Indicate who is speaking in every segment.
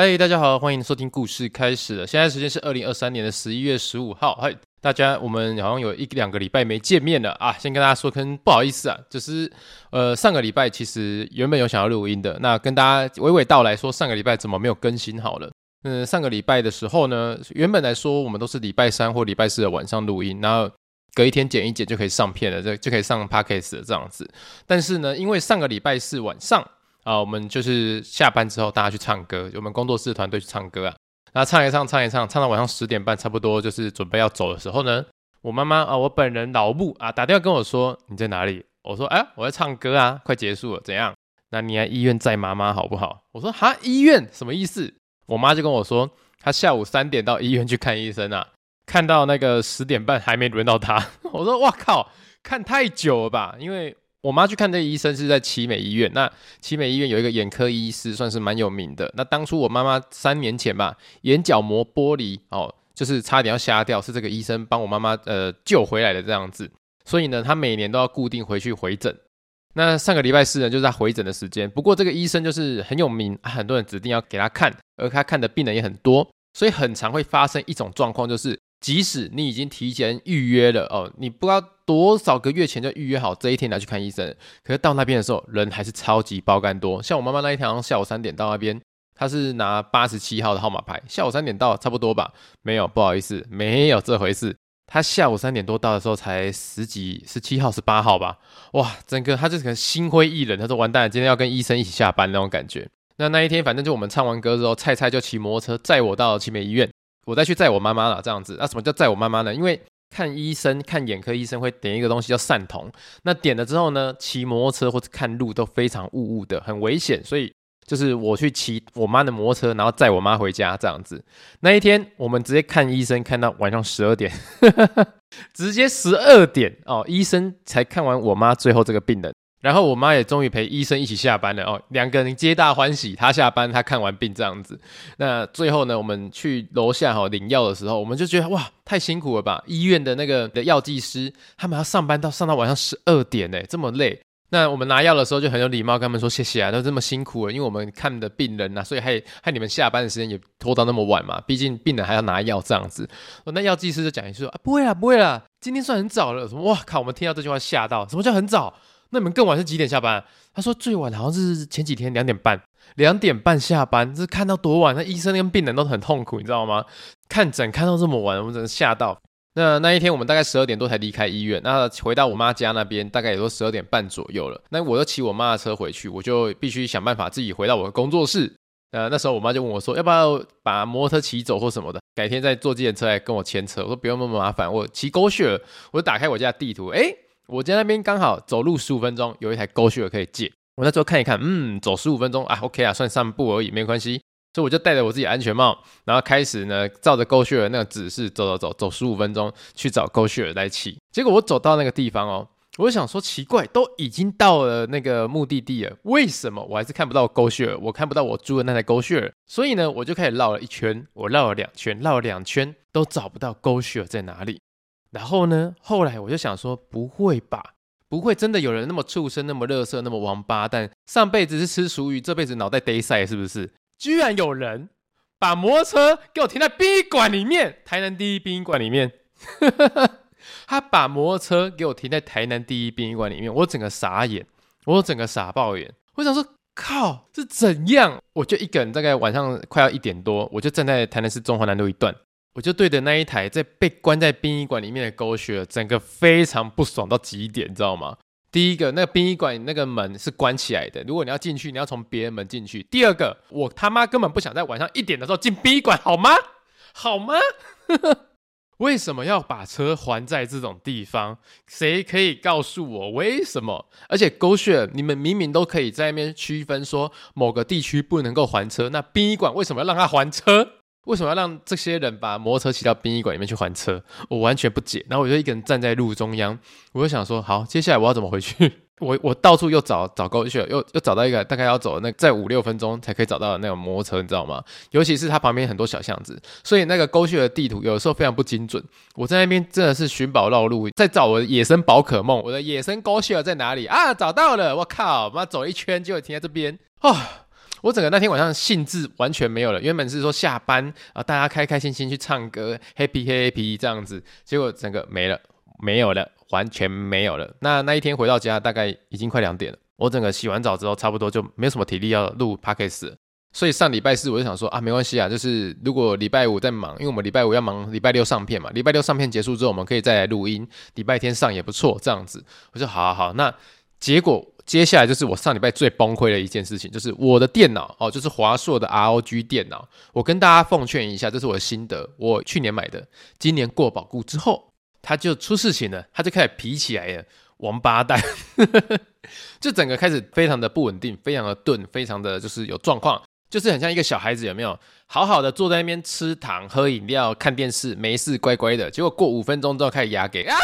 Speaker 1: 嗨，大家好，欢迎收听故事开始了。现在时间是二零二三年的十一月十五号。嗨，大家，我们好像有一两个礼拜没见面了啊。先跟大家说，跟不好意思啊，就是呃上个礼拜其实原本有想要录音的，那跟大家娓娓道来说，上个礼拜怎么没有更新好了。嗯，上个礼拜的时候呢，原本来说我们都是礼拜三或礼拜四的晚上录音，然后隔一天剪一剪就可以上片了，就就可以上 Podcast 了这样子。但是呢，因为上个礼拜四晚上。啊，我们就是下班之后大家去唱歌，我们工作室团队去唱歌啊，然后唱一唱，唱一唱，唱到晚上十点半，差不多就是准备要走的时候呢，我妈妈啊，我本人老母啊，打电话跟我说，你在哪里？我说哎，我在唱歌啊，快结束了，怎样？那你来医院载妈妈好不好？我说哈，医院什么意思？我妈就跟我说，她下午三点到医院去看医生啊，看到那个十点半还没轮到她。我说哇靠，看太久了吧？因为。我妈去看这个医生是在奇美医院，那奇美医院有一个眼科医师，算是蛮有名的。那当初我妈妈三年前吧，眼角膜剥离哦，就是差点要瞎掉，是这个医生帮我妈妈呃救回来的这样子。所以呢，她每年都要固定回去回诊。那上个礼拜四呢，就是她回诊的时间。不过这个医生就是很有名，很多人指定要给他看，而他看的病人也很多，所以很常会发生一种状况，就是。即使你已经提前预约了哦，你不知道多少个月前就预约好这一天来去看医生，可是到那边的时候人还是超级爆干多。像我妈妈那一天下午三点到那边，她是拿八十七号的号码牌，下午三点到差不多吧？没有，不好意思，没有这回事。她下午三点多到的时候才十几、十七号、十八号吧？哇，整个她就是可能心灰意冷，她说完蛋了，今天要跟医生一起下班那种感觉。那那一天反正就我们唱完歌之后，菜菜就骑摩托车载我到奇美医院。我再去载我妈妈了，这样子。那什么叫载我妈妈呢？因为看医生，看眼科医生会点一个东西叫散瞳。那点了之后呢，骑摩托车或者看路都非常雾雾的，很危险。所以就是我去骑我妈的摩托车，然后载我妈回家这样子。那一天我们直接看医生，看到晚上十二点，直接十二点哦，医生才看完我妈最后这个病人。然后我妈也终于陪医生一起下班了哦，两个人皆大欢喜。她下班，她看完病这样子。那最后呢，我们去楼下哈领药的时候，我们就觉得哇，太辛苦了吧！医院的那个的药剂师，他们要上班到上到晚上十二点呢，这么累。那我们拿药的时候就很有礼貌，跟他们说谢谢啊，都这么辛苦了，因为我们看的病人呐、啊，所以害害你们下班的时间也拖到那么晚嘛。毕竟病人还要拿药这样子。那药剂师就讲一句说啊，不会啦，不会啦，今天算很早了。什么哇靠！我们听到这句话吓到，什么叫很早？那你们更晚是几点下班？他说最晚好像是前几天两点半，两点半下班，这看到多晚？那医生跟病人都很痛苦，你知道吗？看诊看到这么晚，我们真的吓到。那那一天我们大概十二点多才离开医院，那回到我妈家那边大概也都十二点半左右了。那我就骑我妈的车回去，我就必须想办法自己回到我的工作室。呃，那时候我妈就问我说，要不要把摩托车骑走或什么的，改天再坐计程车来跟我牵车。我说不用那么麻烦，我骑狗血了我就打开我家地图，诶。我家那边刚好走路十五分钟，有一台 GoShare 可以借。我那时候看一看，嗯，走十五分钟啊，OK 啊，算散步而已，没关系。所以我就戴着我自己安全帽，然后开始呢，照着 GoShare 那个指示走走走，走十五分钟去找 GoShare 来骑。结果我走到那个地方哦，我就想说奇怪，都已经到了那个目的地了，为什么我还是看不到 GoShare？我看不到我租的那台 GoShare。所以呢，我就开始绕了一圈，我绕了两圈，绕了两圈都找不到 GoShare 在哪里。然后呢，后来我就想说，不会吧？不会真的有人那么畜生、那么垃圾、那么王八蛋？上辈子是吃熟鱼，这辈子脑袋得塞，是不是？居然有人把摩托车给我停在殡仪馆里面，台南第一殡仪馆里面。他把摩托车给我停在台南第一殡仪馆里面，我整个傻眼，我整个傻爆眼。我想说，靠，是怎样？我就一个人，大概晚上快要一点多，我就站在台南市中华南路一段。我就对着那一台在被关在殡仪馆里面的狗血整个非常不爽到极点，你知道吗？第一个，那个殡仪馆那个门是关起来的，如果你要进去，你要从别的门进去。第二个，我他妈根本不想在晚上一点的时候进殡仪馆，好吗？好吗？为什么要把车还在这种地方？谁可以告诉我为什么？而且狗血你们明明都可以在那边区分说某个地区不能够还车，那殡仪馆为什么要让他还车？为什么要让这些人把摩托车骑到殡仪馆里面去还车？我完全不解。然后我就一个人站在路中央，我就想说：好，接下来我要怎么回去？我我到处又找找高修又又找到一个大概要走那再五六分钟才可以找到的那种摩托车，你知道吗？尤其是它旁边很多小巷子，所以那个高修的地图有的时候非常不精准。我在那边真的是寻宝绕路，在找我的野生宝可梦，我的野生高修在哪里啊？找到了！我靠，妈走一圈就停在这边啊！我整个那天晚上兴致完全没有了。原本是说下班啊，大家开开心心去唱歌，happy happy 这样子，结果整个没了，没有了，完全没有了。那那一天回到家，大概已经快两点了。我整个洗完澡之后，差不多就没有什么体力要录 podcast。所以上礼拜四我就想说啊，没关系啊，就是如果礼拜五在忙，因为我们礼拜五要忙，礼拜六上片嘛。礼拜六上片结束之后，我们可以再来录音，礼拜天上也不错。这样子，我说好好好。那结果接下来就是我上礼拜最崩溃的一件事情，就是我的电脑哦，就是华硕的 ROG 电脑。我跟大家奉劝一下，这是我的心得。我去年买的，今年过保固之后，它就出事情了，它就开始皮起来了，王八蛋，就整个开始非常的不稳定，非常的钝，非常的就是有状况。就是很像一个小孩子，有没有？好好的坐在那边吃糖、喝饮料、看电视，没事，乖乖的。结果过五分钟之后开始哑给啊，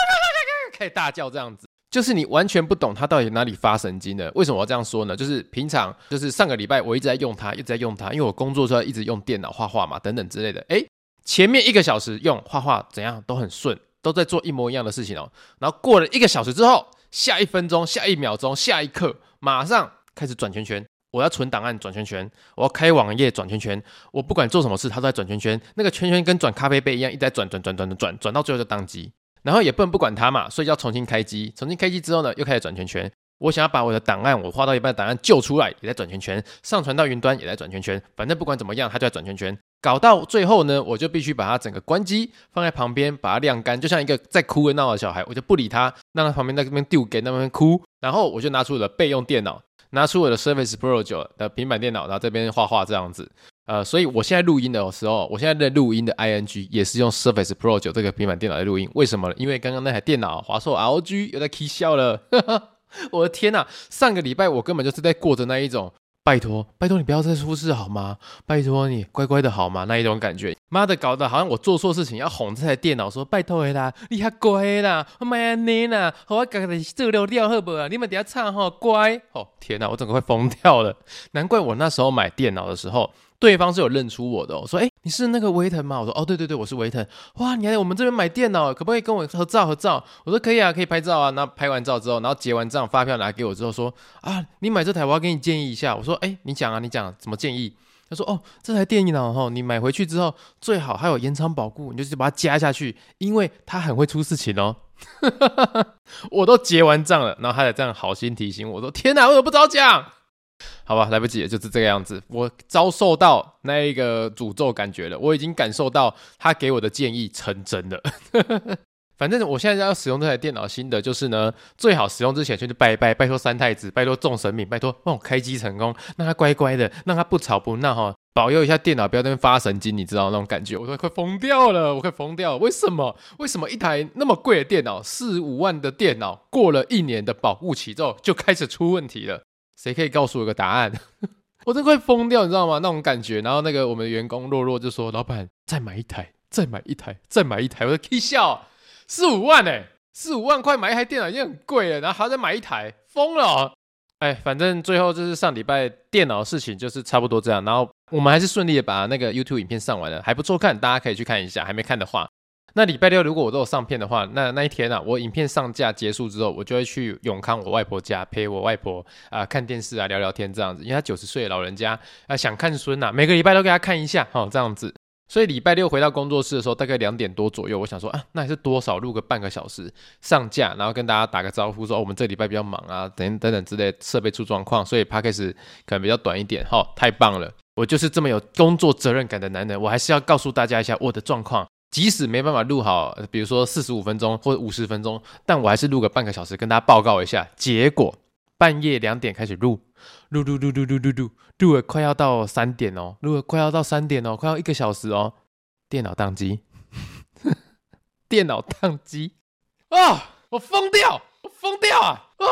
Speaker 1: 开始大叫这样子。就是你完全不懂他到底哪里发神经的。为什么我要这样说呢？就是平常，就是上个礼拜我一直在用它，一直在用它，因为我工作时候一直用电脑画画嘛，等等之类的。诶，前面一个小时用画画怎样都很顺，都在做一模一样的事情哦。然后过了一个小时之后，下一分钟、下一秒钟、下一刻，马上开始转圈圈。我要存档案转圈圈，我要开网页转圈圈，我不管做什么事，它都在转圈圈。那个圈圈跟转咖啡杯一样，一直在转转转转转转，转到最后就当机。然后也不能不管它嘛，所以要重新开机。重新开机之后呢，又开始转圈圈。我想要把我的档案，我画到一半的档案救出来，也在转圈圈。上传到云端也在转圈圈。反正不管怎么样，它就在转圈圈。搞到最后呢，我就必须把它整个关机，放在旁边，把它晾干，就像一个在哭的闹的小孩，我就不理他，让它旁边在那边丢给那边哭。然后我就拿出我的备用电脑。拿出我的 Surface Pro 九的平板电脑，然后这边画画这样子，呃，所以我现在录音的时候，我现在在录音的 ING 也是用 Surface Pro 9这个平板电脑来录音。为什么呢？因为刚刚那台电脑华硕 L G 又在起笑了，我的天呐，上个礼拜我根本就是在过着那一种。拜托，拜托你不要再出事好吗？拜托你乖乖的好吗？那一种感觉，妈的，搞得好像我做错事情要哄这台电脑说拜托啦，你还乖啦，我妈你啦，我赶紧做料料好不好？你们等下唱好乖哦，天哪，我整个快疯掉了，难怪我那时候买电脑的时候。对方是有认出我的，我说：“哎，你是那个维腾吗？”我说：“哦，对对对，我是维腾。哇，你来我们这边买电脑，可不可以跟我合照合照？”我说：“可以啊，可以拍照啊。”那拍完照之后，然后结完账，发票拿给我之后说：“啊，你买这台，我要给你建议一下。”我说：“哎，你讲啊，你讲怎么建议？”他说：“哦，这台电脑哈，你买回去之后最好还有延长保固，你就把它加下去，因为它很会出事情哦。”我都结完账了，然后他才这样好心提醒我说：“天哪，我怎么不早讲？”好吧，来不及了，就是这个样子。我遭受到那一个诅咒感觉了，我已经感受到他给我的建议成真了。反正我现在要使用这台电脑，心得就是呢，最好使用之前先去拜一拜，拜托三太子，拜托众神明，拜托帮我开机成功，让他乖乖的，让他不吵不闹哈，保佑一下电脑不要在那边发神经，你知道那种感觉，我都快疯掉了，我快疯掉了。为什么？为什么一台那么贵的电脑，四五万的电脑，过了一年的保护期之后就开始出问题了？谁可以告诉我一个答案？我真快疯掉，你知道吗？那种感觉。然后那个我们的员工洛洛就说：“老板，再买一台，再买一台，再买一台。”我说：“可以笑，四五万哎，四五万块买一台电脑已经很贵了，然后还要再买一台，疯了。”哎，反正最后就是上礼拜电脑事情就是差不多这样。然后我们还是顺利的把那个 YouTube 影片上完了，还不错看，大家可以去看一下。还没看的话。那礼拜六如果我都有上片的话，那那一天啊，我影片上架结束之后，我就会去永康我外婆家陪我外婆啊、看电视啊聊聊天这样子，因为她九十岁老人家啊、想看孙呐，每个礼拜都给她看一下，哦这样子。所以礼拜六回到工作室的时候，大概两点多左右，我想说啊，那还是多少录个半个小时上架，然后跟大家打个招呼说，哦、我们这礼拜比较忙啊，等等等之类设备出状况，所以 Podcast 可能比较短一点，好、哦，太棒了，我就是这么有工作责任感的男人，我还是要告诉大家一下我的状况。即使没办法录好，比如说四十五分钟或者五十分钟，但我还是录个半个小时跟大家报告一下。结果半夜两点开始录，录录录录录录录，录了快要到三点哦，录了快要到三点哦，快要一个小时哦，电脑宕机，电脑宕机啊！我疯掉，我疯掉啊！啊！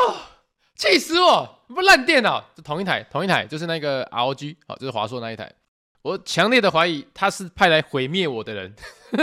Speaker 1: 气死我！不烂电脑，这同一台，同一台，就是那个 ROG，好，就是华硕那一台。我强烈的怀疑他是派来毁灭我的人，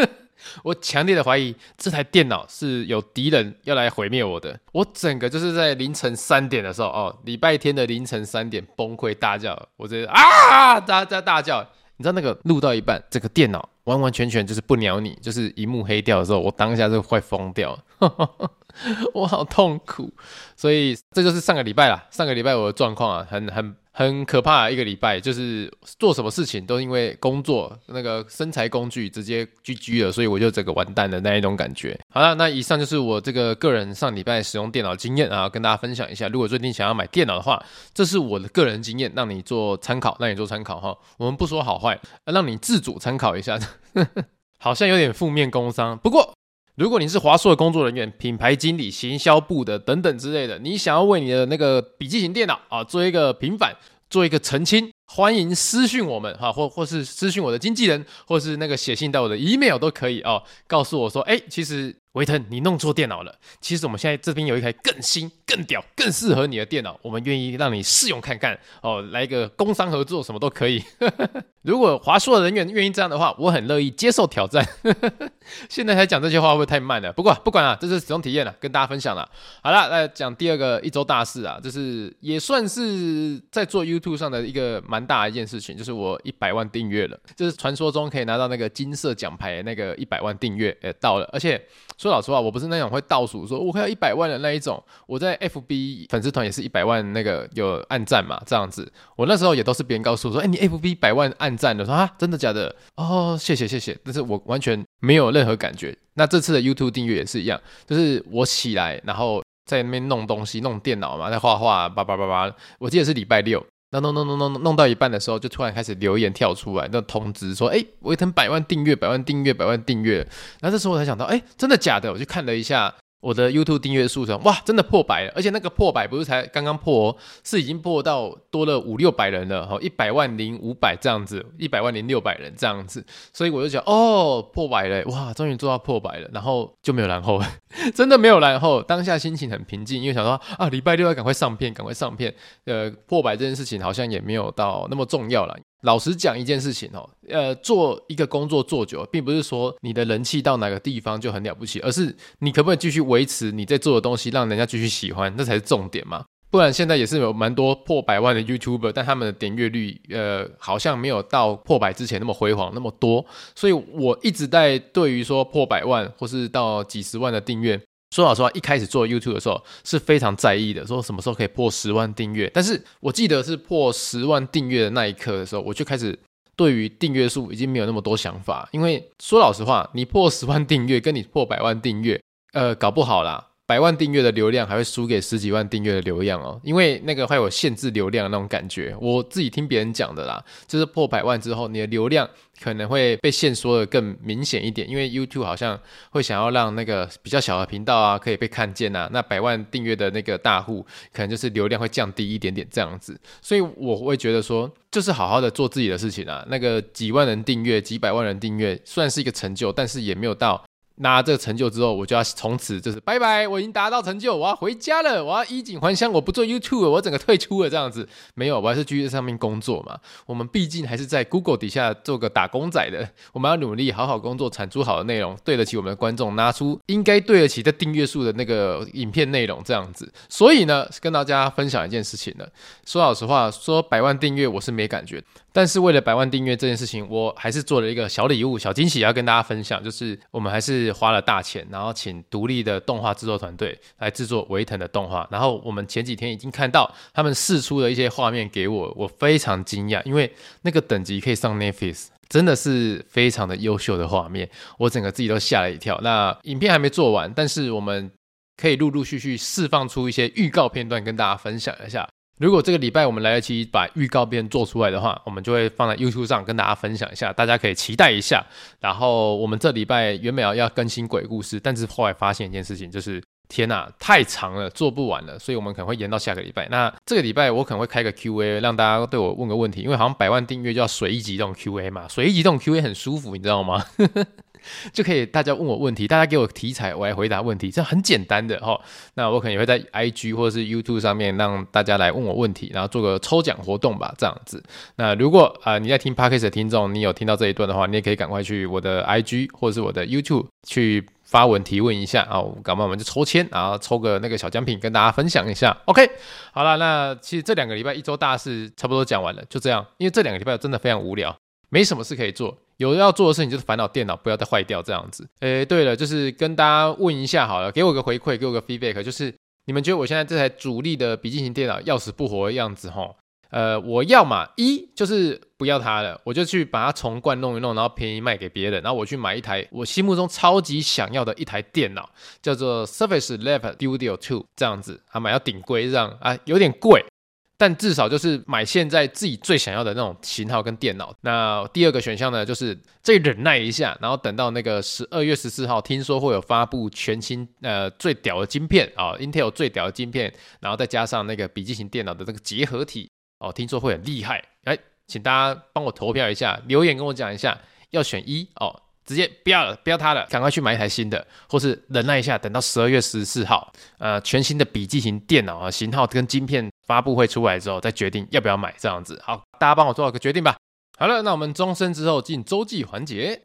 Speaker 1: 我强烈的怀疑这台电脑是有敌人要来毁灭我的。我整个就是在凌晨三点的时候，哦，礼拜天的凌晨三点崩溃大叫，我直接啊，大家大叫。你知道那个录到一半，这个电脑完完全全就是不鸟你，就是一幕黑掉的时候，我当下就快疯掉了，我好痛苦。所以这就是上个礼拜啦，上个礼拜我的状况啊，很很。很可怕一个礼拜，就是做什么事情都因为工作那个生财工具直接 GG 了，所以我就整个完蛋的那一种感觉。好了，那以上就是我这个个人上礼拜使用电脑经验啊，跟大家分享一下。如果最近想要买电脑的话，这是我的个人经验，让你做参考，让你做参考哈。我们不说好坏，让你自主参考一下。好像有点负面工商，不过如果你是华硕的工作人员、品牌经理、行销部的等等之类的，你想要为你的那个笔记型电脑啊做一个平反，做一个澄清。欢迎私信我们哈，或 或是私信我的经纪人，或是那个写信到我的 email 都可以哦，告诉我说，哎，其实维腾你弄错电脑了，其实我们现在这边有一台更新、更屌、更适合你的电脑，我们愿意让你试用看看哦，来一个工商合作什么都可以。如果华硕人员愿意这样的话，我很乐意接受挑战。现在才讲这些话会不会太慢了？不过不管了，这是使用体验了，跟大家分享了。好了，来讲第二个一周大事啊，就是也算是在做 YouTube 上的一个蛮。大的一件事情就是我一百万订阅了，就是传说中可以拿到那个金色奖牌那个一百万订阅，呃，到了。而且说老实话，我不是那种会倒数说我快要一百万的那一种。我在 FB 粉丝团也是一百万那个有按赞嘛，这样子。我那时候也都是别人告诉我说，哎，你 FB 百万按赞的，说啊，真的假的？哦，谢谢谢谢。但是我完全没有任何感觉。那这次的 YouTube 订阅也是一样，就是我起来然后在那边弄东西，弄电脑嘛，在画画，叭叭叭叭。我记得是礼拜六。弄弄弄弄弄弄到一半的时候，就突然开始留言跳出来，那通知说：“哎，维腾百万订阅，百万订阅，百万订阅。”然后这时候我才想到：“哎，真的假的？”我就看了一下。我的 YouTube 订阅数上，哇，真的破百了！而且那个破百不是才刚刚破，是已经破到多了五六百人了，哈，一百万零五百这样子，一百万零六百人这样子，所以我就想，哦，破百了，哇，终于做到破百了，然后就没有然后了，真的没有然后。当下心情很平静，因为想说啊，礼拜六要赶快上片，赶快上片。呃，破百这件事情好像也没有到那么重要了。老实讲一件事情哦，呃，做一个工作做久，并不是说你的人气到哪个地方就很了不起，而是你可不可以继续维持你在做的东西，让人家继续喜欢，这才是重点嘛。不然现在也是有蛮多破百万的 YouTuber，但他们的点阅率，呃，好像没有到破百之前那么辉煌那么多。所以我一直在对于说破百万或是到几十万的订阅。说老实话，一开始做 YouTube 的时候是非常在意的，说什么时候可以破十万订阅。但是我记得是破十万订阅的那一刻的时候，我就开始对于订阅数已经没有那么多想法。因为说老实话，你破十万订阅跟你破百万订阅，呃，搞不好啦。百万订阅的流量还会输给十几万订阅的流量哦，因为那个会有限制流量那种感觉。我自己听别人讲的啦，就是破百万之后，你的流量可能会被限缩的更明显一点，因为 YouTube 好像会想要让那个比较小的频道啊可以被看见呐。那百万订阅的那个大户，可能就是流量会降低一点点这样子。所以我会觉得说，就是好好的做自己的事情啊。那个几万人订阅、几百万人订阅，算是一个成就，但是也没有到。拿这个成就之后，我就要从此就是拜拜，我已经达到成就，我要回家了，我要衣锦还乡，我不做 YouTube 了，我整个退出了这样子。没有，我还是继续在上面工作嘛。我们毕竟还是在 Google 底下做个打工仔的，我们要努力好好工作，产出好的内容，对得起我们的观众，拿出应该对得起这订阅数的那个影片内容这样子。所以呢，跟大家分享一件事情呢，说老实话，说百万订阅我是没感觉。但是为了百万订阅这件事情，我还是做了一个小礼物、小惊喜要跟大家分享，就是我们还是花了大钱，然后请独立的动画制作团队来制作维腾的动画。然后我们前几天已经看到他们试出的一些画面给我，我非常惊讶，因为那个等级可以上 Netflix，真的是非常的优秀的画面，我整个自己都吓了一跳。那影片还没做完，但是我们可以陆陆续续释放出一些预告片段跟大家分享一下。如果这个礼拜我们来得及把预告片做出来的话，我们就会放在 YouTube 上跟大家分享一下，大家可以期待一下。然后我们这礼拜原本要更新鬼故事，但是后来发现一件事情，就是天呐，太长了，做不完了，所以我们可能会延到下个礼拜。那这个礼拜我可能会开个 QA，让大家对我问个问题，因为好像百万订阅就要随意移动 QA 嘛，随意移动 QA 很舒服，你知道吗？就可以大家问我问题，大家给我题材，我来回答问题，这很简单的哈。那我可能也会在 IG 或者是 YouTube 上面让大家来问我问题，然后做个抽奖活动吧，这样子。那如果啊、你在听 Podcast 的听众，你有听到这一段的话，你也可以赶快去我的 IG 或者是我的 YouTube 去发文提问一下啊，搞不好我们就抽签，然后抽个那个小奖品跟大家分享一下。OK，好了，那其实这两个礼拜一周大事差不多讲完了，就这样，因为这两个礼拜真的非常无聊，没什么事可以做。有人要做的事情就是烦恼电脑不要再坏掉这样子。诶，对了，就是跟大家问一下好了，给我个回馈，给我个 feedback，就是你们觉得我现在这台主力的笔记型电脑要死不活的样子齁？呃，我要嘛一就是不要它了，我就去把它重灌弄一弄，然后便宜卖给别人，然后我去买一台我心目中超级想要的一台电脑，叫做 Surface Laptop Studio 2这样子，啊买要顶规这样啊，有点贵。但至少就是买现在自己最想要的那种型号跟电脑。那第二个选项呢，就是再忍耐一下，然后等到那个十二月十四号，听说会有发布全新呃最屌的晶片啊，哦，Intel 最屌的晶片，然后再加上那个笔记型电脑的这个结合体哦，听说会很厉害。哎，请大家帮我投票一下，留言跟我讲一下，要选一哦。直接不要了，不要它了，赶快去买一台新的，或是忍耐一下，等到十二月十四号，呃，全新的笔记型电脑啊型号跟晶片发布会出来之后，再决定要不要买这样子。好，大家帮我做好个决定吧。好了，那我们终身之后进周记环节。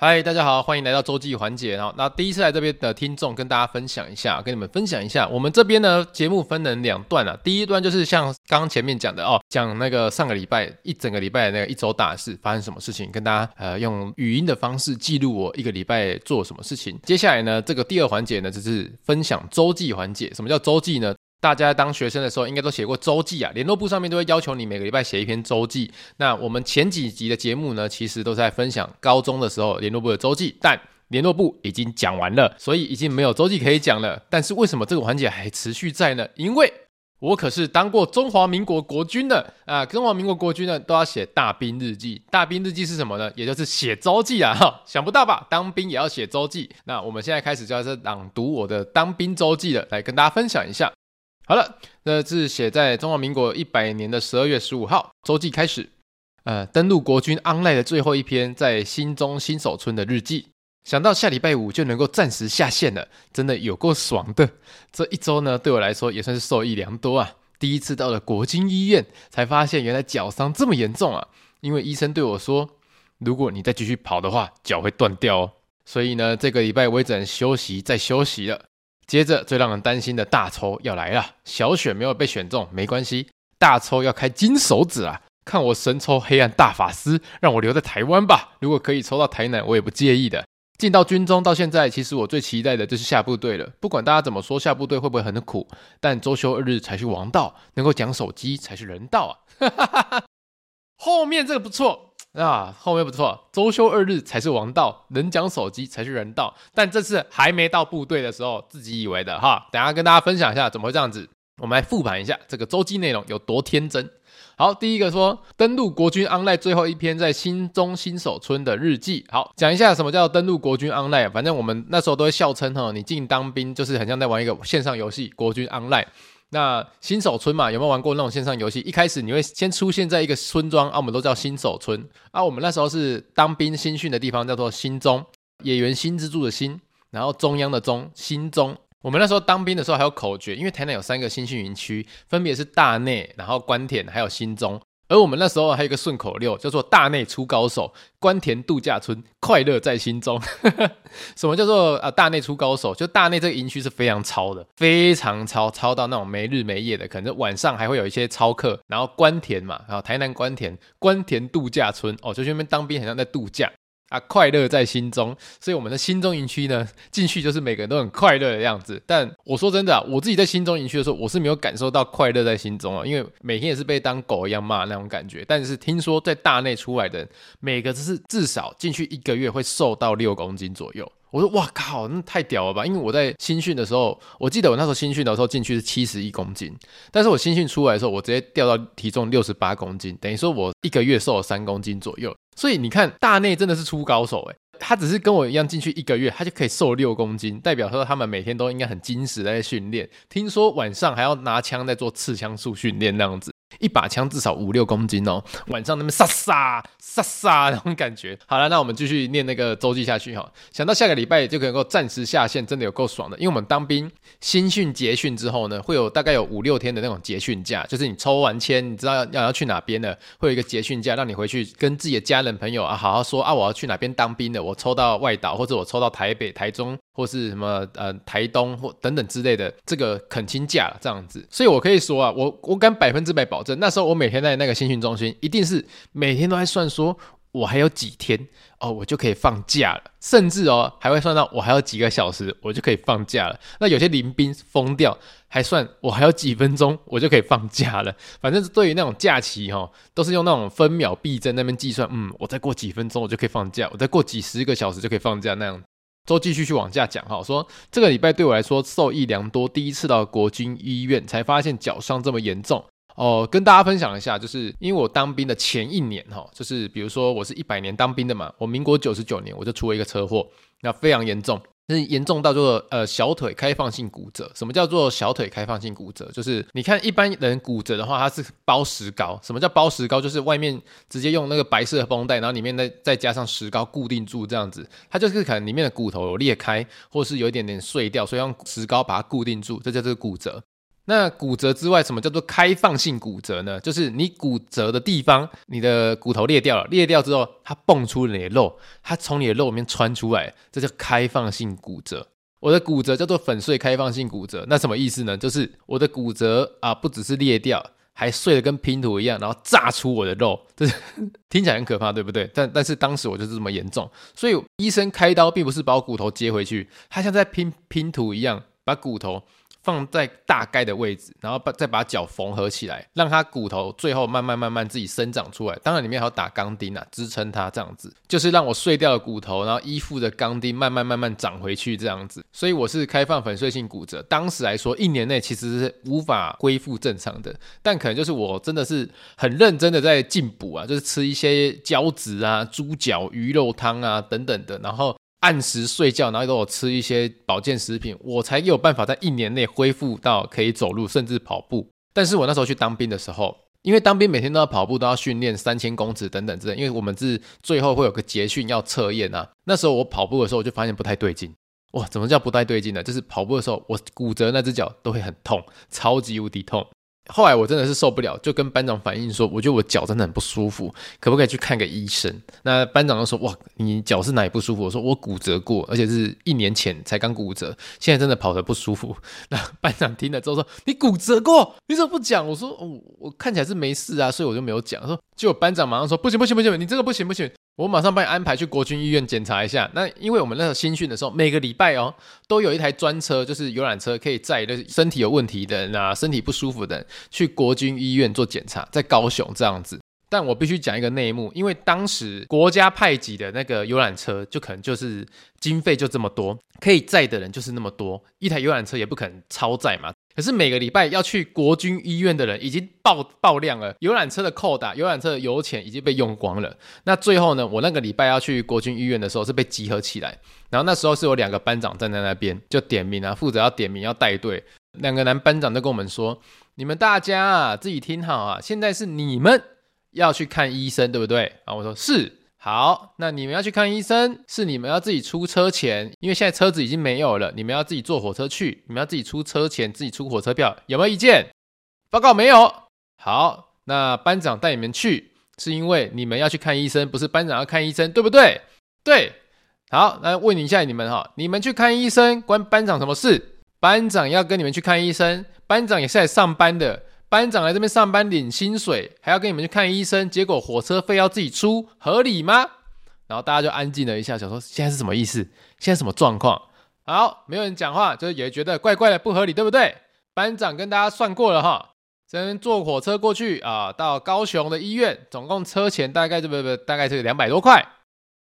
Speaker 1: 嗨，大家好，欢迎来到周记环节。然后，那第一次来这边的听众，跟大家分享一下，跟你们分享一下，我们这边呢节目分成两段啊。第一段就是像刚刚前面讲的哦，讲那个上个礼拜一整个礼拜的那个一周大事发生什么事情，跟大家呃用语音的方式记录我一个礼拜做什么事情。接下来呢，这个第二环节呢就是分享周记环节。什么叫周记呢？大家当学生的时候，应该都写过周记啊。联络簿上面都会要求你每个礼拜写一篇周记。那我们前几集的节目呢，其实都在分享高中的时候联络部的周记，但联络部已经讲完了，所以已经没有周记可以讲了。但是为什么这个环节还持续在呢？因为我可是当过中华民国国军的啊！中华民国国军呢，都要写大兵日记。大兵日记是什么呢？也就是写周记啊！哈，想不到吧？当兵也要写周记。那我们现在开始就要是朗读我的当兵周记了，来跟大家分享一下。好了，那是写在中华民国一百年的十二月十五号，周记开始。呃，登陆国军 online 的最后一篇，在新中新手村的日记。想到下礼拜五就能够暂时下线了，真的有够爽的。这一周呢，对我来说也算是受益良多啊。第一次到了国军医院，才发现原来脚伤这么严重啊。因为医生对我说，如果你再继续跑的话，脚会断掉哦。所以呢，这个礼拜我也只能休息再休息了。接着最让人担心的大抽要来了，小选没有被选中没关系，大抽要开金手指啊！看我神抽黑暗大法师，让我留在台湾吧。如果可以抽到台南，我也不介意的。进到军中到现在，其实我最期待的就是下部队了。不管大家怎么说，下部队会不会很苦，但周休二日才是王道，能够讲手机才是人道啊！哈哈哈哈后面这个不错。啊，后面不错，周休二日才是王道，能讲手机才是人道。但这次还没到部队的时候，自己以为的哈。等下跟大家分享一下怎么会这样子。我们来复盘一下这个周记内容有多天真。好，第一个说登陆国军 online 最后一篇在新中新手村的日记。好，讲一下什么叫登陆国军 online。反正我们那时候都会笑称哈，你进当兵就是很像在玩一个线上游戏，国军 online。那新手村嘛，有没有玩过那种线上游戏？一开始你会先出现在一个村庄啊，我们都叫新手村啊。我们那时候是当兵新训的地方，叫做新中，野原新之助的新，然后中央的中，新中。我们那时候当兵的时候还有口诀，因为台南有三个新训营区，分别是大内，然后关田，还有新中。而我们那时候还有一个顺口溜，叫做“大内出高手，官田度假村，快乐在心中”。什么叫做啊？大内出高手，就大内这个营区是非常超的，非常超，超到那种没日没夜的，可能晚上还会有一些超客。然后官田嘛，然后台南官田，官田度假村哦，就去那边当兵，很像在度假。啊，快乐在心中，所以我们的心中营区呢，进去就是每个人都很快乐的样子。但我说真的，我自己在心中营区的时候，我是没有感受到快乐在心中啊，因为每天也是被当狗一样骂那种感觉。但是听说在大内出来的，每个只是至少进去一个月会瘦到六公斤左右。我说哇靠，那太屌了吧！因为我在新训的时候，我记得我那时候新训的时候进去是七十一公斤，但是我新训出来的时候，我直接掉到体重六十八公斤，等于说我一个月瘦了三公斤左右。所以你看，大内真的是出高手诶，他只是跟我一样进去一个月，他就可以瘦六公斤，代表说他们每天都应该很精实在训练。听说晚上还要拿枪在做刺枪术训练那样子。一把枪至少五六公斤哦，晚上那边杀杀杀杀 那种感觉。好了，那我们继续念那个周记下去哈。想到下个礼拜就可能够暂时下线，真的有够爽的。因为我们当兵新训结训之后呢，会有大概有五六天的那种结训假，就是你抽完签，你知道要要去哪边了，会有一个结训假，让你回去跟自己的家人朋友啊好好说啊，我要去哪边当兵的，我抽到外岛或者我抽到台北、台中。或是什么呃台东或等等之类的这个恳亲假这样子，所以我可以说啊，我我敢百分之百保证，那时候我每天在那个新训中心，一定是每天都在算说，我还有几天哦，我就可以放假了，甚至哦还会算到我还有几个小时，我就可以放假了。那有些临兵疯掉，还算我还有几分钟，我就可以放假了。反正对于那种假期哈、哦，都是用那种分秒必争那边计算，嗯，我再过几分钟我就可以放假，我再过几十个小时就可以放假那样。都继续去往下讲哈，说这个礼拜对我来说受益良多，第一次到国军医院才发现脚伤这么严重。哦，跟大家分享一下，就是因为我当兵的前一年哈，就是比如说我是一百年当兵的嘛，我民国九十九年我就出了一个车祸，那非常严重。是严重到做呃小腿开放性骨折。什么叫做小腿开放性骨折？就是你看一般人骨折的话，它是包石膏。什么叫包石膏？就是外面直接用那个白色的绷带，然后里面再再加上石膏固定住这样子。它就是可能里面的骨头有裂开，或是有一点点碎掉，所以用石膏把它固定住，这叫做骨折。那骨折之外，什么叫做开放性骨折呢？就是你骨折的地方，你的骨头裂掉了，裂掉之后，它蹦出你的肉，它从你的肉里面穿出来，这叫开放性骨折。我的骨折叫做粉碎开放性骨折，那什么意思呢？就是我的骨折啊，不只是裂掉，还碎得跟拼图一样，然后炸出我的肉，这听起来很可怕，对不对？但但是当时我就是这么严重，所以医生开刀并不是把我骨头接回去，他像在拼拼图一样，把骨头。放在大概的位置，然后把再把脚缝合起来，让它骨头最后慢慢慢慢自己生长出来。当然里面还要打钢钉啊，支撑它这样子，就是让我碎掉的骨头，然后依附着钢钉慢慢慢慢长回去这样子。所以我是开放粉碎性骨折，当时来说一年内其实是无法恢复正常的，但可能就是我真的是很认真的在进补啊，就是吃一些胶质啊、猪脚、鱼肉汤啊等等的，然后。按时睡觉，然后给我吃一些保健食品，我才有办法在一年内恢复到可以走路，甚至跑步。但是我那时候去当兵的时候，因为当兵每天都要跑步，都要训练三千公尺等等之类，因为我们是最后会有个结训要测验啊。那时候我跑步的时候，我就发现不太对劲。哇，怎么叫不太对劲呢？就是跑步的时候，我骨折那只脚都会很痛，超级无敌痛。后来我真的是受不了，就跟班长反映说，我觉得我脚真的很不舒服，可不可以去看个医生？那班长就说：哇，你脚是哪里不舒服？我说我骨折过，而且是一年前才刚骨折，现在真的跑得不舒服。那班长听了之后说：你骨折过？你怎么不讲？我说：我看起来是没事啊，所以我就没有讲。说，结果班长马上说：不行不行不行，你这个不行不行。我马上帮你安排去国军医院检查一下。那因为我们那个新训的时候，每个礼拜哦都有一台专车，就是游览车，可以载那身体有问题的人啊，身体不舒服的人去国军医院做检查，在高雄这样子。但我必须讲一个内幕，因为当时国家派给的那个游览车，就可能就是经费就这么多，可以载的人就是那么多，一台游览车也不可能超载嘛。可是每个礼拜要去国军医院的人已经爆爆量了，游览车的扣打，游览车的油钱已经被用光了。那最后呢，我那个礼拜要去国军医院的时候是被集合起来，然后那时候是有两个班长站在那边就点名啊，负责要点名要带队。两个男班长都跟我们说：“你们大家啊，自己听好啊，现在是你们要去看医生，对不对？”啊我说：“是。”好，那你们要去看医生，是你们要自己出车钱，因为现在车子已经没有了，你们要自己坐火车去，你们要自己出车钱，自己出火车票，有没有意见？报告没有。好，那班长带你们去，是因为你们要去看医生，不是班长要看医生，对不对？对。好，那问一下你们哈，你们去看医生关班长什么事？班长要跟你们去看医生，班长也是来上班的。班长来这边上班领薪水，还要跟你们去看医生，结果火车费要自己出，合理吗？然后大家就安静了一下，想说现在是什么意思？现在什么状况？好，没有人讲话，就也觉得怪怪的，不合理，对不对？班长跟大家算过了哈，先坐火车过去啊，到高雄的医院，总共车钱大概这不不，大概是两百多块，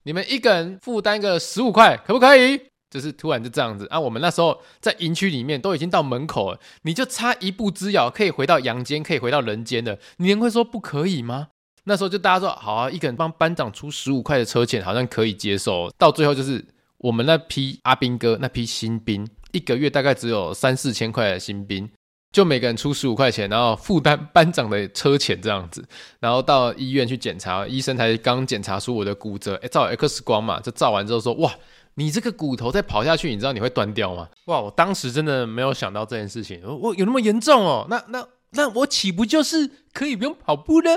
Speaker 1: 你们一个人负担个十五块，可不可以？就是突然就这样子啊！我们那时候在营区里面都已经到门口了，你就差一步之遥，可以回到阳间，可以回到人间了。你能会说不可以吗？那时候就大家说好啊，一个人帮班长出十五块的车钱，好像可以接受。到最后就是我们那批阿兵哥，那批新兵，一个月大概只有三四千块的新兵，就每个人出十五块钱，然后负担班长的车钱这样子，然后到医院去检查，医生才刚检查出我的骨折，诶，照 X 光嘛，就照完之后说哇。你这个骨头再跑下去，你知道你会断掉吗？哇！我当时真的没有想到这件事情，我有那么严重哦？那那那我岂不就是可以不用跑步呢？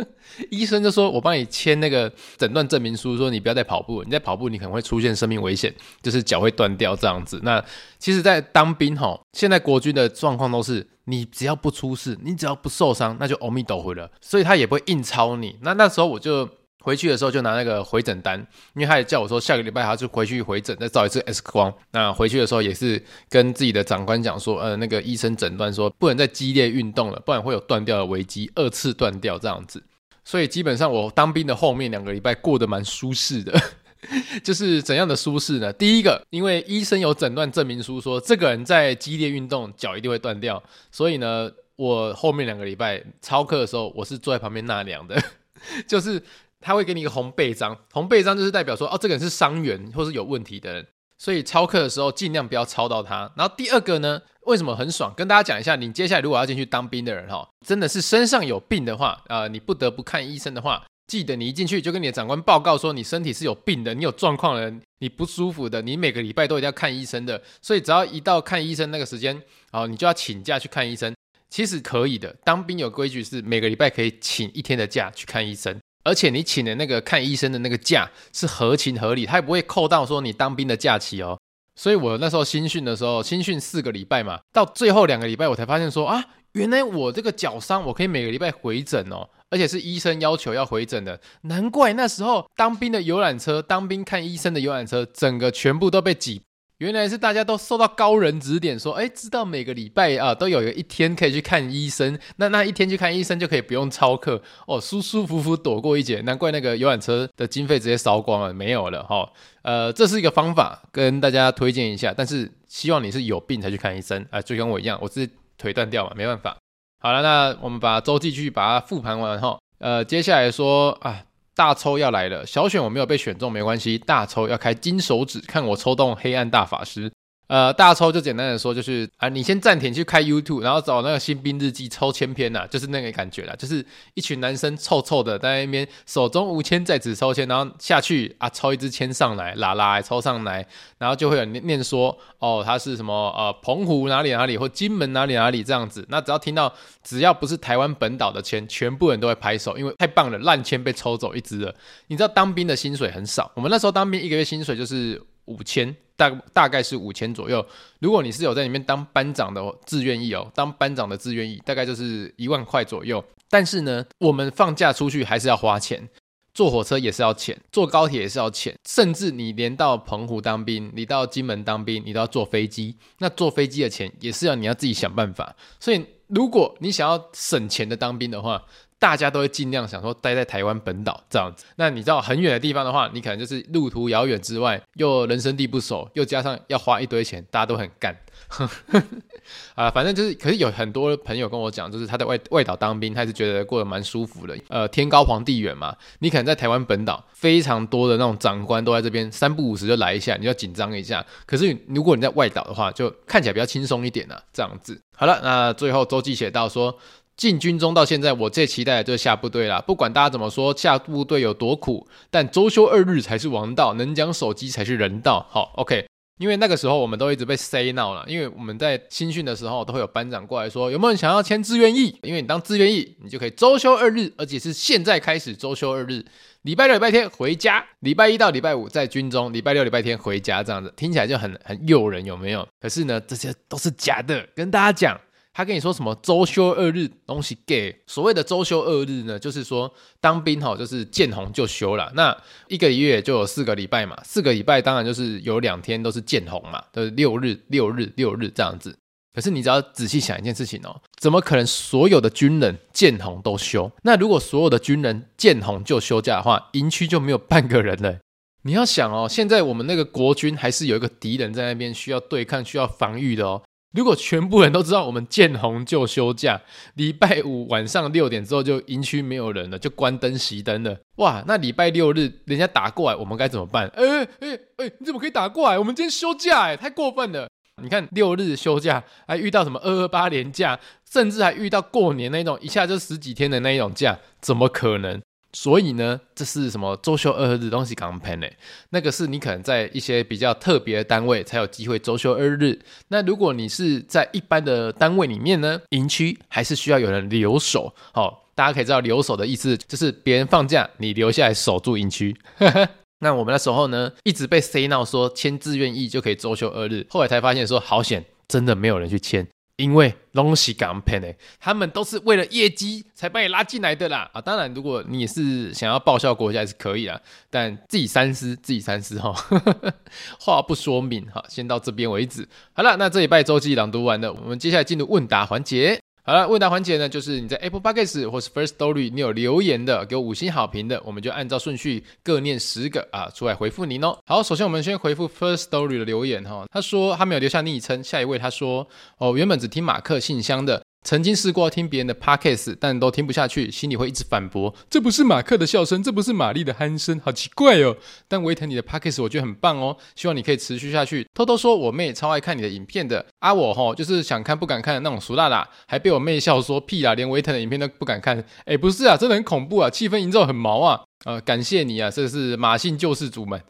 Speaker 1: 医生就说我帮你签那个诊断证明书，说你不要再跑步，你再跑步你可能会出现生命危险，就是脚会断掉这样子。那其实，在当兵哈，现在国军的状况都是，你只要不出事，你只要不受伤，那就阿弥陀佛了，所以他也不会硬操你。那那时候我就。回去的时候就拿那个回诊单，因为他也叫我说下个礼拜他就回去回诊再照一次 X 光。那回去的时候也是跟自己的长官讲说，呃，那个医生诊断说不能再激烈运动了，不然会有断掉的危机，二次断掉这样子。所以基本上我当兵的后面两个礼拜过得蛮舒适的，就是怎样的舒适呢？第一个，因为医生有诊断证明书说这个人在激烈运动脚一定会断掉，所以呢，我后面两个礼拜操课的时候，我是坐在旁边纳凉的，就是。他会给你一个红背章，红背章就是代表说，哦，这个人是伤员或是有问题的人，所以操课的时候尽量不要操到他。然后第二个呢，为什么很爽？跟大家讲一下，你接下来如果要进去当兵的人哈，真的是身上有病的话，啊、呃，你不得不看医生的话，记得你一进去就跟你的长官报告说，你身体是有病的，你有状况的，你不舒服的，你每个礼拜都一定要看医生的。所以只要一到看医生那个时间，哦，你就要请假去看医生。其实可以的，当兵有规矩是每个礼拜可以请一天的假去看医生。而且你请的那个看医生的那个假是合情合理，他也不会扣到说你当兵的假期哦。所以我那时候新训的时候，新训四个礼拜嘛，到最后两个礼拜我才发现说啊，原来我这个脚伤我可以每个礼拜回诊哦，而且是医生要求要回诊的。难怪那时候当兵的游览车，当兵看医生的游览车，整个全部都被挤。原来是大家都受到高人指点，说，哎，知道每个礼拜啊都有一天可以去看医生，那那一天去看医生就可以不用超课哦，舒舒服服躲过一劫。难怪那个游览车的经费直接烧光了，没有了哈、哦。呃，这是一个方法，跟大家推荐一下。但是希望你是有病才去看医生啊、就跟我一样，我是腿断掉嘛，没办法。好了，那我们把周记继续把它复盘完哈。呃，接下来说啊。大抽要来了，小选我没有被选中没关系，大抽要开金手指，看我抽动黑暗大法师。呃，大抽就简单的说，就是啊，你先暂停去开 YouTube，然后找那个新兵日记抽签篇呐，就是那个感觉啦，就是一群男生臭臭的在那边手中无签在纸抽签，然后下去啊抽一支签上来，拉拉抽上来，然后就会有念念说哦，他是什么呃澎湖哪里哪里或金门哪里哪里这样子，那只要听到只要不是台湾本岛的签，全部人都会拍手，因为太棒了，烂签被抽走一支了。你知道当兵的薪水很少，我们那时候当兵一个月薪水就是五千。大大概是五千左右。如果你是有在里面当班长的自愿役哦，当班长的自愿役大概就是一万块左右。但是呢，我们放假出去还是要花钱，坐火车也是要钱，坐高铁也是要钱，甚至你连到澎湖当兵，你到金门当兵，你都要坐飞机。那坐飞机的钱也是要你要自己想办法。所以，如果你想要省钱的当兵的话，大家都会尽量想说待在台湾本岛这样子。那你知道很远的地方的话，你可能就是路途遥远之外，又人生地不熟，又加上要花一堆钱，大家都很干。啊，反正就是，可是有很多朋友跟我讲，就是他在外外岛当兵，他是觉得过得蛮舒服的。呃，天高皇帝远嘛，你可能在台湾本岛，非常多的那种长官都在这边，三不五时就来一下，你要紧张一下。可是如果你在外岛的话，就看起来比较轻松一点啊，这样子。好了，那最后周记写到说。进军中到现在，我最期待的就是下部队啦。不管大家怎么说，下部队有多苦，但周休二日才是王道，能讲手机才是人道。好，OK。因为那个时候我们都一直被 say no 了，因为我们在新训的时候都会有班长过来说，有没有人想要签志愿役？因为你当志愿役，你就可以周休二日，而且是现在开始周休二日，礼拜六、礼拜天回家，礼拜一到礼拜五在军中，礼拜六、礼拜天回家，这样子听起来就很很诱人，有没有？可是呢，这些都是假的，跟大家讲。他跟你说什么周休二日东西给？所谓的周休二日呢，就是说当兵哈，就是见红就休了。那一个月就有四个礼拜嘛，四个礼拜当然就是有两天都是见红嘛，都是六日、六日、六日这样子。可是你只要仔细想一件事情哦，怎么可能所有的军人见红都休？那如果所有的军人见红就休假的话，营区就没有半个人了。你要想哦，现在我们那个国军还是有一个敌人在那边需要对抗、需要防御的哦。如果全部人都知道我们见红就休假，礼拜五晚上六点之后就营区没有人了，就关灯熄灯了。哇，那礼拜六日人家打过来，我们该怎么办？哎哎哎，你怎么可以打过来？我们今天休假哎，太过分了！你看六日休假，还遇到什么二二八连假，甚至还遇到过年那种一下就十几天的那一种假，怎么可能？所以呢，这是什么周休二日的东西刚喷呢？那个是你可能在一些比较特别的单位才有机会周休二日。那如果你是在一般的单位里面呢，营区还是需要有人留守。好、大家可以知道留守的意思就是别人放假，你留下来守住营区。那我们那时候呢，一直被 say no 说签志愿役就可以周休二日，后来才发现说好险，真的没有人去签。因为东西港骗诶，他们都是为了业绩才把你拉进来的啦啊！当然，如果你是想要报效国家也是可以啦，但自己三思，自己三思哈。话不说明哈，先到这边为止。好了，那这礼拜周记朗读完了，我们接下来进入问答环节。好了，问答环节呢，就是你在 Apple Podcast 或是 First Story，你有留言的，给我五星好评的，我们就按照顺序各念十个啊，出来回复您哦。好，首先我们先回复 First Story 的留言哈，他说他没有留下昵称，下一位他说哦，原本只听马克信箱的。曾经试过听别人的 podcast，但都听不下去，心里会一直反驳：这不是马克的笑声，这不是玛丽的鼾声，好奇怪哦。但维腾你的 podcast 我觉得很棒哦，希望你可以持续下去。偷偷说，我妹超爱看你的影片的啊，我吼就是想看不敢看的那种俗辣辣，还被我妹笑说屁啦，连维腾的影片都不敢看。哎，不是啊，真的很恐怖啊，气氛营造很毛啊。呃，感谢你啊，这是马姓救世主们。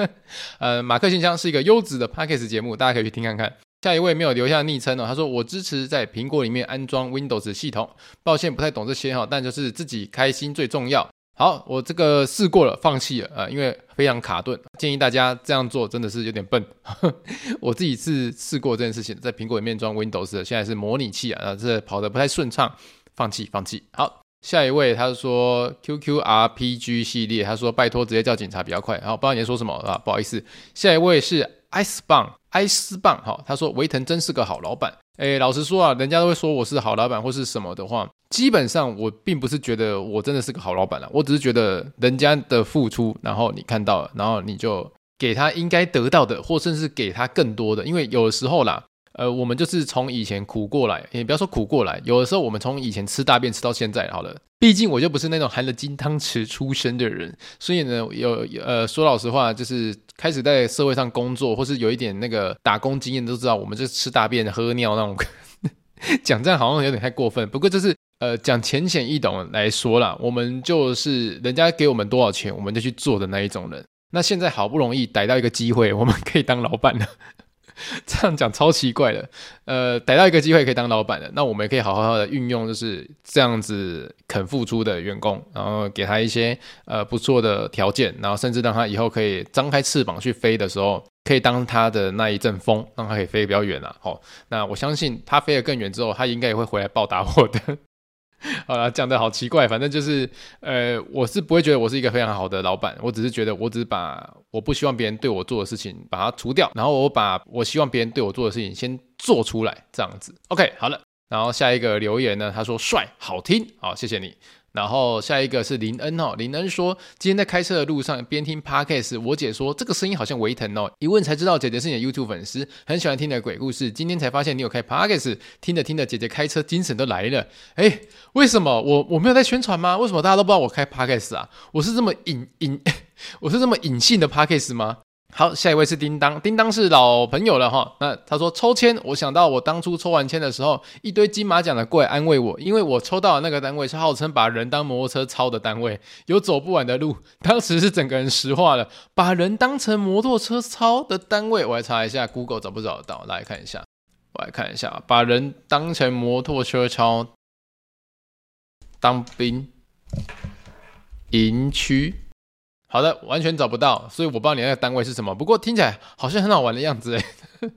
Speaker 1: 呃，马克信箱是一个优质的 podcast 节目，大家可以去听看看。下一位没有留下昵称哦，他说我支持在苹果里面安装 Windows 系统，抱歉不太懂这些哈，但就是自己开心最重要。好，我这个试过了，放弃了啊，因为非常卡顿，建议大家这样做真的是有点笨。我自己是试过这件事情，在苹果里面装 Windows，的现在是模拟器啊，这跑得不太顺畅，放弃放弃。好，下一位他说 QQ RPG 系列，他说拜托直接叫警察比较快。好，不知道你在说什么啊，不好意思。下一位是埃斯棒。埃斯棒哈，他说维腾真是个好老板。诶，老实说啊，人家都会说我是好老板或是什么的话，基本上我并不是觉得我真的是个好老板了，我只是觉得人家的付出，然后你看到了，然后你就给他应该得到的，或甚至给他更多的，因为有的时候啦。呃，我们就是从以前苦过来，也不要说苦过来，有的时候我们从以前吃大便吃到现在，好了，毕竟我就不是那种含了金汤匙出生的人，所以呢，有呃说老实话，就是开始在社会上工作，或是有一点那个打工经验，都知道我们就是吃大便喝尿那种，讲这样好像有点太过分，不过就是呃讲浅显易懂来说啦，我们就是人家给我们多少钱，我们就去做的那一种人。那现在好不容易逮到一个机会，我们可以当老板了。这样讲超奇怪的，呃，逮到一个机会可以当老板的，那我们也可以好好的运用，就是这样子肯付出的员工，然后给他一些呃不错的条件，然后甚至让他以后可以张开翅膀去飞的时候，可以当他的那一阵风，让他可以飞得比较远啊。好，那我相信他飞得更远之后，他应该也会回来报答我的。好了，讲的好奇怪，反正就是，呃，我是不会觉得我是一个非常好的老板，我只是觉得，我只是把我不希望别人对我做的事情把它除掉，然后我把我希望别人对我做的事情先做出来，这样子。OK，好了，然后下一个留言呢，他说帅，好听，好，谢谢你。然后下一个是林恩哦，林恩说今天在开车的路上边听 Podcast，我姐说这个声音好像维腾哦，一问才知道姐姐是你的 YouTube 粉丝，很喜欢听你的鬼故事。今天才发现你有开 Podcast，听着听着姐姐开车精神都来了。哎，为什么我我没有在宣传吗？为什么大家都不知道我开 Podcast 啊？我是这么隐隐，我是这么隐性的 Podcast 吗？好，下一位是叮当，叮当是老朋友了哈。那他说抽签，我想到我当初抽完签的时候，一堆金马奖的过来安慰我，因为我抽到的那个单位是号称把人当摩托车操的单位，有走不完的路。当时是整个人石化了，把人当成摩托车操的单位，我来查一下，Google 找不找得到？来看一下，我来看一下，把人当成摩托车操，当兵营区。好的，完全找不到，所以我不知道你那个单位是什么。不过听起来好像很好玩的样子诶，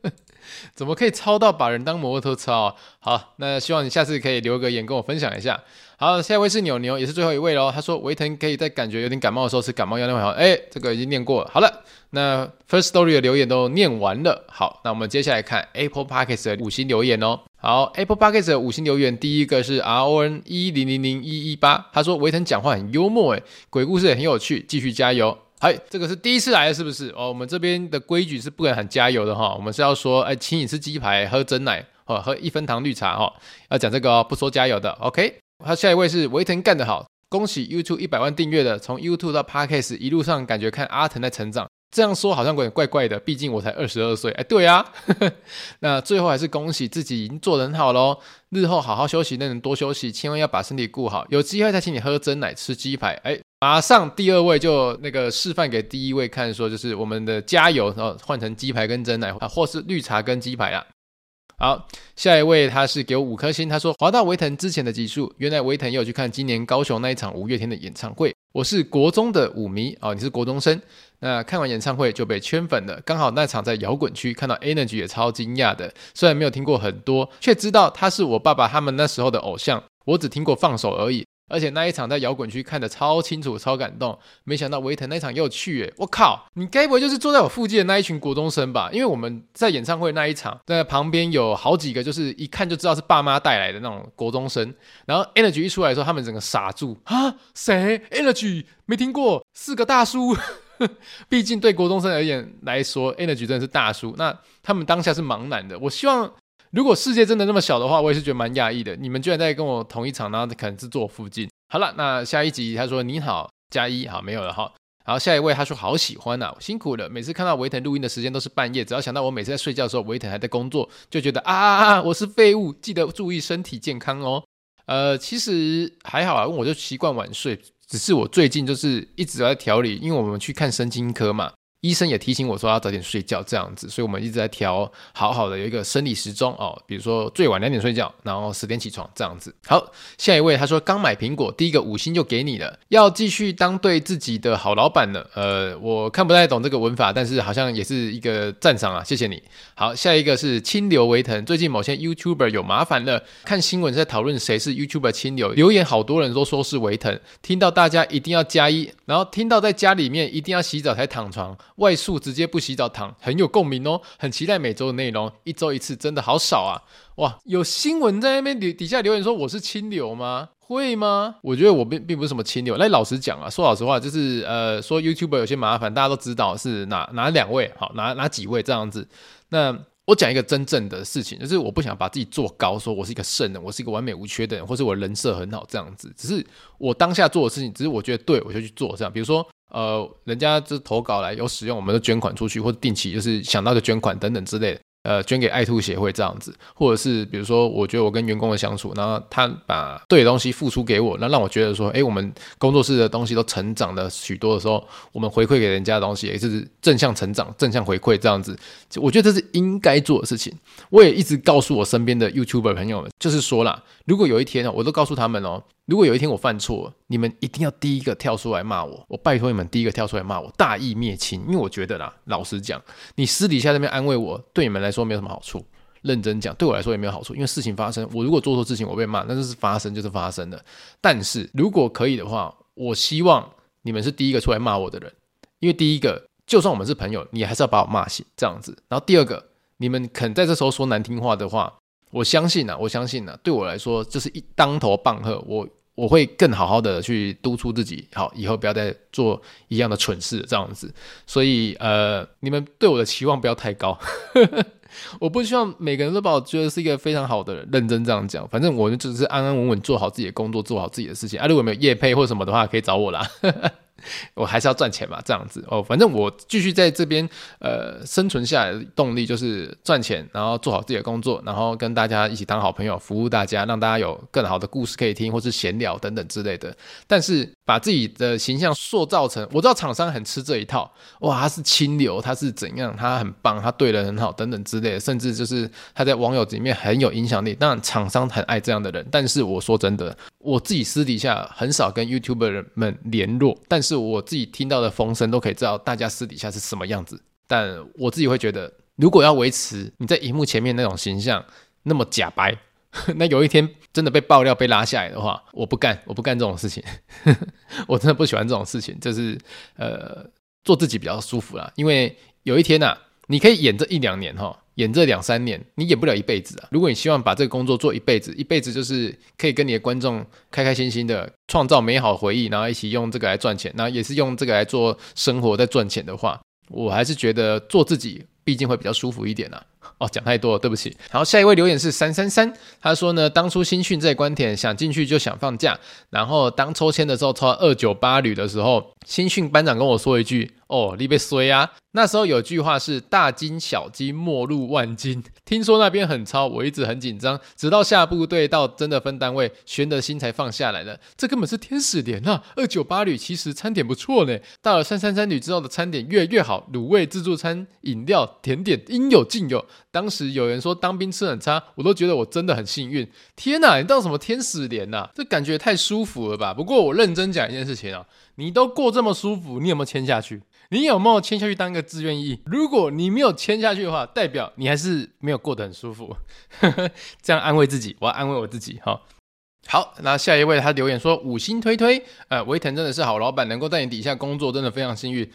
Speaker 1: 怎么可以抄到把人当摩托车啊？好，那希望你下次可以留个言跟我分享一下。好，下一位是牛牛，也是最后一位喽。他说维腾可以在感觉有点感冒的时候吃感冒药，那会好。哎，这个已经念过了。好了，那 First Story 的留言都念完了。好，那我们接下来看 Apple Podcast 的五星留言哦。好，Apple Podcast 的五星留言，第一个是 R O N 一零零零一一八，他说维腾讲话很幽默，诶，鬼故事也很有趣，继续加油。嗨，这个是第一次来的是不是？哦，我们这边的规矩是不敢喊加油的哈，我们是要说，哎，请你吃鸡排，喝真奶，哦，喝一分糖绿茶哈，要讲这个哦，不说加油的。OK，好，下一位是维腾干得好，恭喜 YouTube 一百万订阅的，从 YouTube 到 Podcast 一路上感觉看阿腾在成长。这样说好像有点怪怪的，毕竟我才二十二岁。哎，对啊，那最后还是恭喜自己已经做得很好喽。日后好好休息，那能多休息，千万要把身体顾好。有机会再请你喝真奶、吃鸡排。哎，马上第二位就那个示范给第一位看，说就是我们的加油，然后换成鸡排跟真奶啊，或是绿茶跟鸡排啦。好，下一位他是给我五颗星，他说滑到维腾之前的集数，原来维腾也有去看今年高雄那一场五月天的演唱会。我是国中的舞迷哦，你是国中生，那看完演唱会就被圈粉了。刚好那场在摇滚区看到 Energy 也超惊讶的，虽然没有听过很多，却知道他是我爸爸他们那时候的偶像。我只听过放手而已。而且那一场在摇滚区看得超清楚、超感动，没想到维腾那场也有去诶，我靠，你该不会就是坐在我附近的那一群国中生吧？因为我们在演唱会那一场，在旁边有好几个，就是一看就知道是爸妈带来的那种国中生。然后 Energy 一出来的时候，他们整个傻住啊，谁？Energy 没听过，四个大叔。毕竟对国中生而言来说，Energy 真的是大叔。那他们当下是茫然的。我希望。如果世界真的那么小的话，我也是觉得蛮讶异的。你们居然在跟我同一场，然后可能是坐附近。好了，那下一集他说你好加一，好没有了哈。然后下一位他说好喜欢呐，辛苦了。每次看到维腾录音的时间都是半夜，只要想到我每次在睡觉的时候，维腾还在工作，就觉得啊啊啊，我是废物，记得注意身体健康哦。呃，其实还好啊，我就习惯晚睡，只是我最近就是一直在调理，因为我们去看神经科嘛。医生也提醒我说要早点睡觉，这样子，所以我们一直在调好好的有一个生理时钟哦，比如说最晚两点睡觉，然后十点起床这样子。好，下一位他说刚买苹果，第一个五星就给你了，要继续当对自己的好老板了。呃，我看不太懂这个文法，但是好像也是一个赞赏啊，谢谢你。好，下一个是清流维腾，最近某些 YouTuber 有麻烦了，看新闻在讨论谁是 YouTuber 清流，留言好多人都说是维腾，听到大家一定要加一，然后听到在家里面一定要洗澡才躺床。外宿直接不洗澡躺，很有共鸣哦，很期待每周的内容，一周一次真的好少啊！哇，有新闻在那边底底下留言说我是清流吗？会吗？我觉得我并并不是什么清流。那老实讲啊，说老实话，就是呃，说 YouTube 有些麻烦，大家都知道是哪哪两位，好哪哪几位这样子。那我讲一个真正的事情，就是我不想把自己做高，说我是一个圣人，我是一个完美无缺的人，或是我人设很好这样子。只是我当下做的事情，只是我觉得对，我就去做这样。比如说。呃，人家这投稿来有使用，我们就捐款出去，或者定期就是想到就捐款等等之类的。呃，捐给爱兔协会这样子，或者是比如说，我觉得我跟员工的相处，然后他把对的东西付出给我，那让我觉得说，哎，我们工作室的东西都成长了许多的时候，我们回馈给人家的东西也是正向成长、正向回馈这样子。我觉得这是应该做的事情。我也一直告诉我身边的 YouTuber 朋友们，就是说啦，如果有一天我都告诉他们哦。如果有一天我犯错，你们一定要第一个跳出来骂我。我拜托你们第一个跳出来骂我，大义灭亲。因为我觉得啦，老实讲，你私底下那边安慰我，对你们来说没有什么好处。认真讲，对我来说也没有好处。因为事情发生，我如果做错事情，我被骂，那就是发生，就是发生的。但是如果可以的话，我希望你们是第一个出来骂我的人。因为第一个，就算我们是朋友，你还是要把我骂醒这样子。然后第二个，你们肯在这时候说难听话的话。我相信呐，我相信呐，对我来说就是一当头棒喝，我我会更好好的去督促自己，好，以后不要再做一样的蠢事这样子。所以呃，你们对我的期望不要太高，我不希望每个人都把我觉得是一个非常好的人，认真这样讲。反正我就只是安安稳稳做好自己的工作，做好自己的事情。啊，如果没有夜配或什么的话，可以找我啦。我还是要赚钱嘛，这样子哦。反正我继续在这边呃生存下来的动力就是赚钱，然后做好自己的工作，然后跟大家一起当好朋友，服务大家，让大家有更好的故事可以听，或是闲聊等等之类的。但是把自己的形象塑造成，我知道厂商很吃这一套，哇，他是清流，他是怎样，他很棒，他对人很好等等之类的，甚至就是他在网友里面很有影响力。当然，厂商很爱这样的人。但是我说真的，我自己私底下很少跟 YouTuber 们联络，但是。我自己听到的风声都可以知道大家私底下是什么样子，但我自己会觉得，如果要维持你在荧幕前面那种形象那么假白，那有一天真的被爆料被拉下来的话，我不干，我不干这种事情，我真的不喜欢这种事情，就是呃做自己比较舒服啦，因为有一天呐、啊，你可以演这一两年哈。演这两三年，你演不了一辈子啊！如果你希望把这个工作做一辈子，一辈子就是可以跟你的观众开开心心的创造美好回忆，然后一起用这个来赚钱，然后也是用这个来做生活在赚钱的话，我还是觉得做自己毕竟会比较舒服一点啊。哦，讲太多了，对不起。好，下一位留言是三三三，他说呢，当初新训在关田想进去就想放假，然后当抽签的时候抽到二九八旅的时候，新训班长跟我说一句：“哦，你被衰啊！”那时候有句话是“大惊小金，莫入万金”。听说那边很操，我一直很紧张，直到下部队到真的分单位，悬的心才放下来了。这根本是天使连啊！二九八旅其实餐点不错呢。到了三三三旅之后的餐点越来越好，卤味、自助餐、饮料、甜点应有尽有。当时有人说当兵吃很差，我都觉得我真的很幸运。天哪，你当什么天使连呐？这感觉太舒服了吧？不过我认真讲一件事情啊，你都过这么舒服，你有没有签下去？你有没有签下去当一个志愿役？如果你没有签下去的话，代表你还是没有过得很舒服。这样安慰自己，我要安慰我自己哈。好，那下一位他留言说五星推推，呃，维腾真的是好老板，能够在你底下工作，真的非常幸运。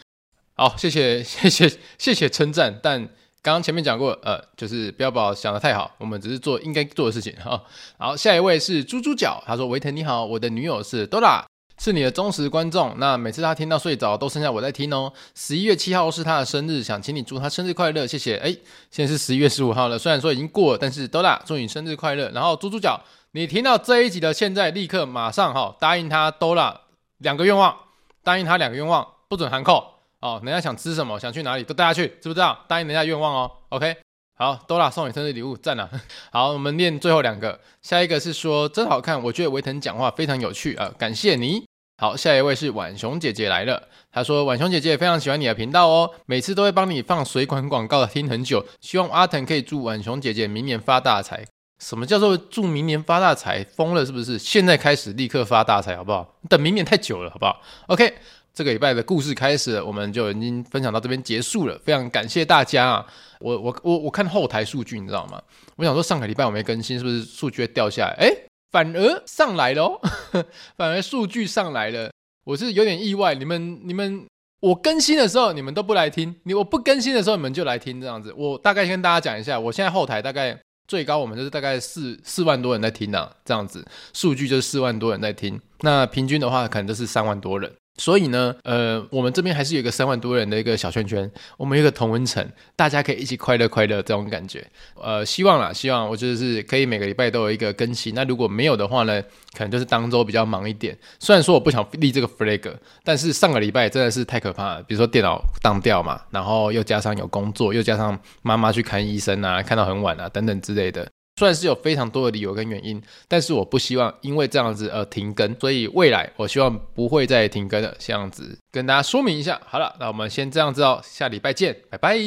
Speaker 1: 好，谢谢谢谢谢谢称赞。但刚刚前面讲过，呃，就是不要把我想得太好，我们只是做应该做的事情 哈。好，下一位是猪猪脚，他说维腾你好，我的女友是 Dora。是你的忠实观众，那每次他听到睡着都剩下我在听哦。十一月七号是他的生日，想请你祝他生日快乐，谢谢。哎，现在是十一月十五号了，虽然说已经过了，但是 Dora，祝你生日快乐。然后猪猪脚，你听到这一集的现在立刻马上哈答应他 Dora 两个愿望，答应他两个愿望，不准含扣哦。人家想吃什么，想去哪里都带他去，知不知道？答应人家愿望哦。OK，好，多啦送你生日礼物，赞了。好，我们念最后两个，下一个是说真好看，我觉得维腾讲话非常有趣啊、感谢你。好，下一位是婉熊姐姐来了。她说：“婉熊姐姐非常喜欢你的频道哦，每次都会帮你放水管广告，听很久。希望阿腾可以祝婉熊姐姐明年发大财。什么叫做祝明年发大财？疯了是不是？现在开始立刻发大财好不好？等明年太久了好不好？OK，这个礼拜的故事开始了，我们就已经分享到这边结束了。非常感谢大家啊！我我我我看后台数据，你知道吗？我想说上个礼拜我没更新，是不是数据会掉下来？诶反而上来了哦，反而数据上来了，我是有点意外。你们、你们，我更新的时候你们都不来听，你我不更新的时候你们就来听这样子。我大概跟大家讲一下，我现在后台大概最高我们就是大概四四万多人在听呢，这样子数据就是四万多人在听，那平均的话可能就是三万多人。所以呢，呃，我们这边还是有一个三万多人的一个小圈圈，我们有一个同温层，大家可以一起快乐快乐这种感觉。呃，希望啦，希望我觉得是可以每个礼拜都有一个更新。那如果没有的话呢，可能就是当周比较忙一点。虽然说我不想立这个 flag，但是上个礼拜真的是太可怕了。比如说电脑当掉嘛，然后又加上有工作，又加上妈妈去看医生啊，看到很晚啊，等等之类的。虽然是有非常多的理由跟原因，但是我不希望因为这样子而停更，所以未来我希望不会再停更了。这样子跟大家说明一下。好了，那我们先这样子哦，下礼拜见，拜拜。